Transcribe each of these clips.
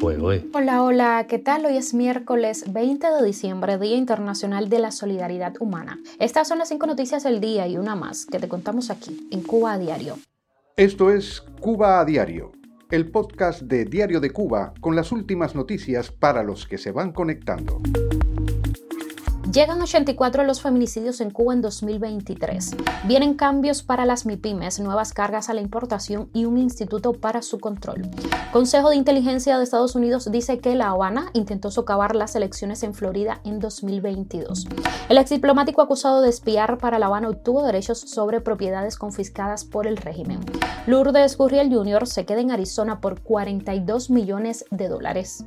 Hola, hola, ¿qué tal? Hoy es miércoles 20 de diciembre, Día Internacional de la Solidaridad Humana. Estas son las cinco noticias del día y una más que te contamos aquí, en Cuba a Diario. Esto es Cuba a Diario, el podcast de Diario de Cuba con las últimas noticias para los que se van conectando. Llegan 84 los feminicidios en Cuba en 2023. Vienen cambios para las MIPIMES, nuevas cargas a la importación y un instituto para su control. Consejo de Inteligencia de Estados Unidos dice que La Habana intentó socavar las elecciones en Florida en 2022. El ex diplomático acusado de espiar para La Habana obtuvo derechos sobre propiedades confiscadas por el régimen. Lourdes Gurriel Jr. se queda en Arizona por 42 millones de dólares.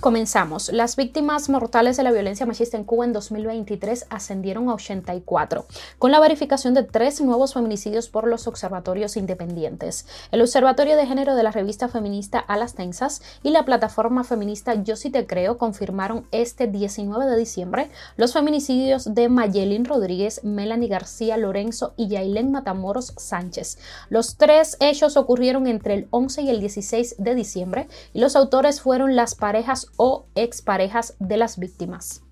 Comenzamos. Las víctimas mortales de la violencia machista en Cuba en 2023 ascendieron a 84, con la verificación de tres nuevos feminicidios por los observatorios independientes. El Observatorio de Género de la revista feminista A las Tensas y la plataforma feminista Yo sí te creo confirmaron este 19 de diciembre los feminicidios de Mayelin Rodríguez, Melanie García Lorenzo y Yailén Matamoros Sánchez. Los tres hechos ocurrieron entre el 11 y el 16 de diciembre y los autores fueron las parejas o exparejas de las víctimas.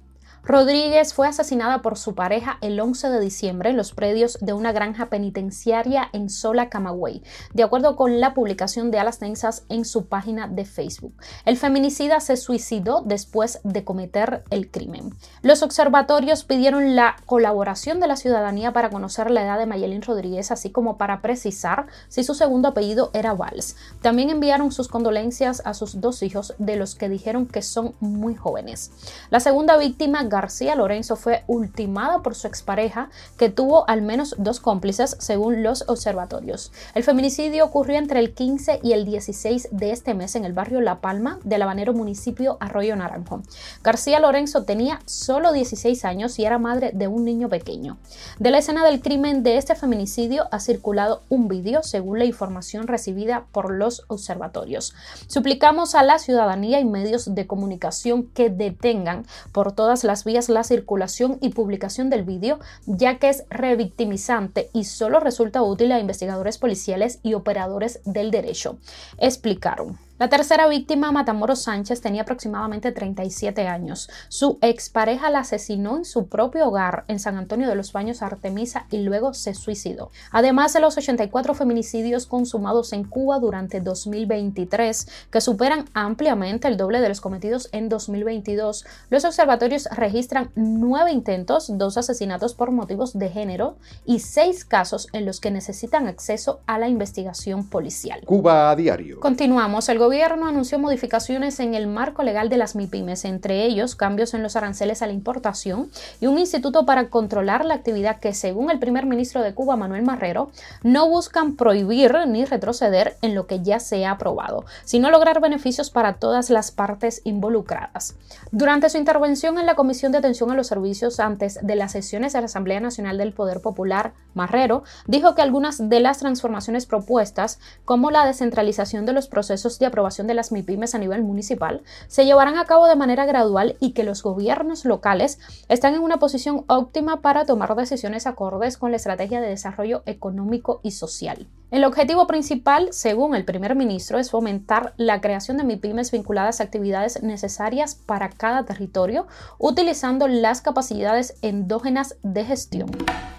Rodríguez fue asesinada por su pareja el 11 de diciembre en los predios de una granja penitenciaria en Sola, Camagüey, de acuerdo con la publicación de Alas Tensas en su página de Facebook. El feminicida se suicidó después de cometer el crimen. Los observatorios pidieron la colaboración de la ciudadanía para conocer la edad de Mayelin Rodríguez, así como para precisar si su segundo apellido era Valls. También enviaron sus condolencias a sus dos hijos, de los que dijeron que son muy jóvenes. La segunda víctima, García Lorenzo fue ultimada por su expareja, que tuvo al menos dos cómplices, según los observatorios. El feminicidio ocurrió entre el 15 y el 16 de este mes en el barrio La Palma del habanero municipio Arroyo Naranjo. García Lorenzo tenía solo 16 años y era madre de un niño pequeño. De la escena del crimen de este feminicidio ha circulado un vídeo, según la información recibida por los observatorios. Suplicamos a la ciudadanía y medios de comunicación que detengan por todas las vías la circulación y publicación del vídeo, ya que es revictimizante y solo resulta útil a investigadores policiales y operadores del derecho, explicaron. La tercera víctima, Matamoros Sánchez, tenía aproximadamente 37 años. Su expareja la asesinó en su propio hogar en San Antonio de los Baños, Artemisa, y luego se suicidó. Además de los 84 feminicidios consumados en Cuba durante 2023, que superan ampliamente el doble de los cometidos en 2022, los observatorios registran nueve intentos, dos asesinatos por motivos de género y seis casos en los que necesitan acceso a la investigación policial. Cuba a diario. Continuamos. El gobierno anunció modificaciones en el marco legal de las MIPIMES, entre ellos cambios en los aranceles a la importación y un instituto para controlar la actividad que, según el primer ministro de Cuba, Manuel Marrero, no buscan prohibir ni retroceder en lo que ya se ha aprobado, sino lograr beneficios para todas las partes involucradas. Durante su intervención en la Comisión de Atención a los Servicios antes de las sesiones de la Asamblea Nacional del Poder Popular, Marrero dijo que algunas de las transformaciones propuestas, como la descentralización de los procesos de aprobación de las MIPIMES a nivel municipal se llevarán a cabo de manera gradual y que los gobiernos locales están en una posición óptima para tomar decisiones acordes con la estrategia de desarrollo económico y social. El objetivo principal, según el primer ministro, es fomentar la creación de MIPIMES vinculadas a actividades necesarias para cada territorio, utilizando las capacidades endógenas de gestión.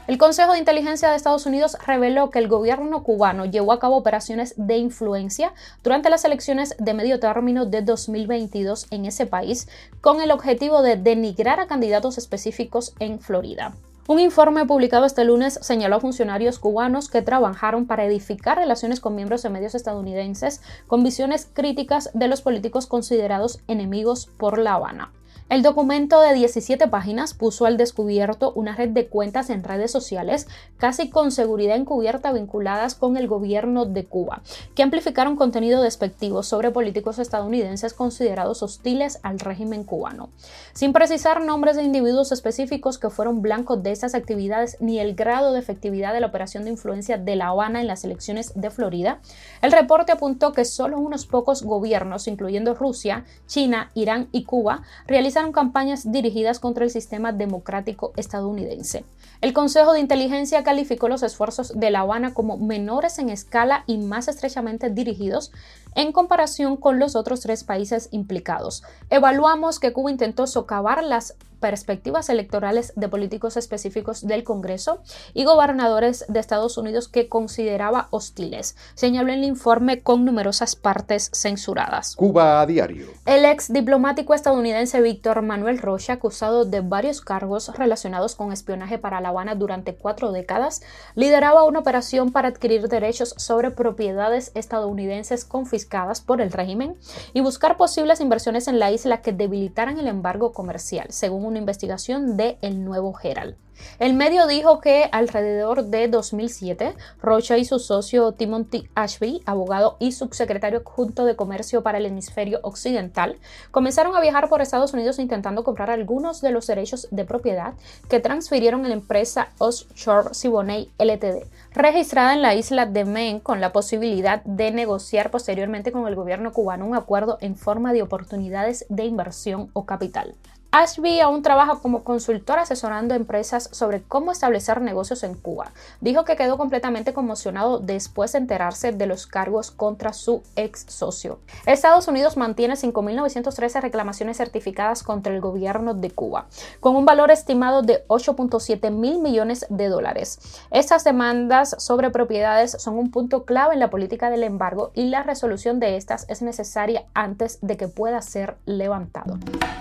El Consejo de Inteligencia de Estados Unidos reveló que el gobierno cubano llevó a cabo operaciones de influencia durante las elecciones de medio término de 2022 en ese país con el objetivo de denigrar a candidatos específicos en Florida. Un informe publicado este lunes señaló a funcionarios cubanos que trabajaron para edificar relaciones con miembros de medios estadounidenses con visiones críticas de los políticos considerados enemigos por La Habana. El documento de 17 páginas puso al descubierto una red de cuentas en redes sociales casi con seguridad encubierta vinculadas con el gobierno de Cuba, que amplificaron contenido despectivo sobre políticos estadounidenses considerados hostiles al régimen cubano. Sin precisar nombres de individuos específicos que fueron blancos de estas actividades ni el grado de efectividad de la operación de influencia de La Habana en las elecciones de Florida, el reporte apuntó que solo unos pocos gobiernos, incluyendo Rusia, China, Irán y Cuba, realizaron campañas dirigidas contra el sistema democrático estadounidense. El Consejo de Inteligencia calificó los esfuerzos de La Habana como menores en escala y más estrechamente dirigidos en comparación con los otros tres países implicados. Evaluamos que Cuba intentó socavar las perspectivas electorales de políticos específicos del Congreso y gobernadores de Estados Unidos que consideraba hostiles, señaló en el informe con numerosas partes censuradas. Cuba a diario. El ex diplomático estadounidense Víctor Manuel Rocha, acusado de varios cargos relacionados con espionaje para La Habana durante cuatro décadas, lideraba una operación para adquirir derechos sobre propiedades estadounidenses confiscadas por el régimen y buscar posibles inversiones en la isla que debilitaran el embargo comercial, según una investigación de El Nuevo Herald. El medio dijo que alrededor de 2007, Rocha y su socio Timothy Ashby, abogado y subsecretario adjunto de Comercio para el Hemisferio Occidental, comenzaron a viajar por Estados Unidos intentando comprar algunos de los derechos de propiedad que transfirieron a la empresa Offshore Siboney Ltd, registrada en la isla de Maine con la posibilidad de negociar posteriormente con el gobierno cubano un acuerdo en forma de oportunidades de inversión o capital. Ashby aún trabaja como consultor asesorando empresas sobre cómo establecer negocios en Cuba. Dijo que quedó completamente conmocionado después de enterarse de los cargos contra su ex socio. Estados Unidos mantiene 5.913 reclamaciones certificadas contra el gobierno de Cuba, con un valor estimado de 8.7 mil millones de dólares. Estas demandas sobre propiedades son un punto clave en la política del embargo y la resolución de estas es necesaria antes de que pueda ser levantado.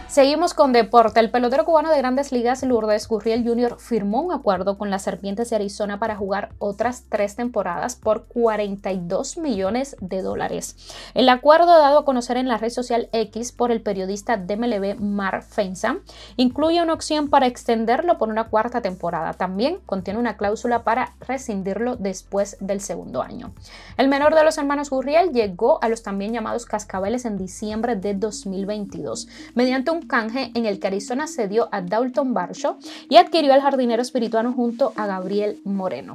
Seguimos con deporte. El pelotero cubano de grandes ligas, Lourdes Gurriel Jr., firmó un acuerdo con las Serpientes de Arizona para jugar otras tres temporadas por 42 millones de dólares. El acuerdo dado a conocer en la red social X por el periodista de MLB Mar Fensa incluye una opción para extenderlo por una cuarta temporada. También contiene una cláusula para rescindirlo después del segundo año. El menor de los hermanos Gurriel llegó a los también llamados Cascabeles en diciembre de 2022 mediante un canje en el que Arizona cedió a Dalton Barshaw y adquirió al jardinero espirituano junto a Gabriel Moreno.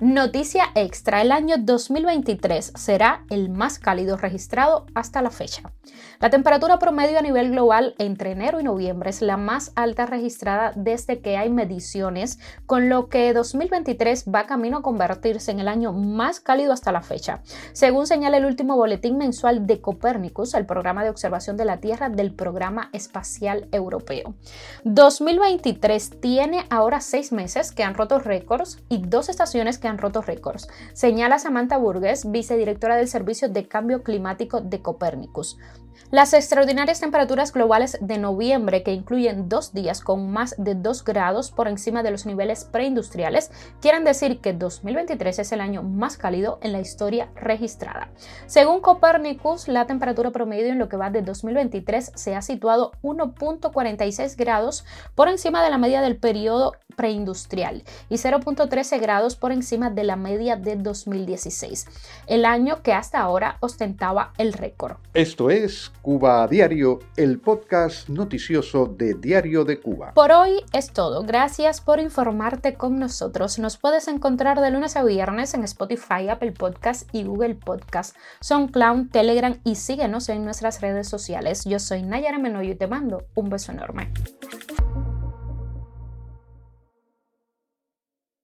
Noticia extra, el año 2023 será el más cálido registrado hasta la fecha. La temperatura promedio a nivel global entre enero y noviembre es la más alta registrada desde que hay mediciones, con lo que 2023 va camino a convertirse en el año más cálido hasta la fecha. Según señala el último boletín mensual de Copérnicus, el programa de observación de la Tierra del Programa Espacial Europeo. 2023 tiene ahora seis meses que han roto récords y dos estaciones que han roto récords, señala Samantha Burgess, vicedirectora del Servicio de Cambio Climático de Copérnicus. Las extraordinarias temperaturas globales de noviembre, que incluyen dos días con más de 2 grados por encima de los niveles preindustriales, quieren decir que 2023 es el año más cálido en la historia registrada. Según Copernicus, la temperatura promedio en lo que va de 2023 se ha situado 1.46 grados por encima de la media del periodo preindustrial y 0.13 grados por encima de la media de 2016, el año que hasta ahora ostentaba el récord. Esto es Cuba a Diario, el podcast noticioso de Diario de Cuba. Por hoy es todo. Gracias por informarte con nosotros. Nos puedes encontrar de lunes a viernes en Spotify, Apple Podcast y Google Podcast, SoundCloud, Telegram y síguenos en nuestras redes sociales. Yo soy Nayara Menoyo y te mando un beso enorme.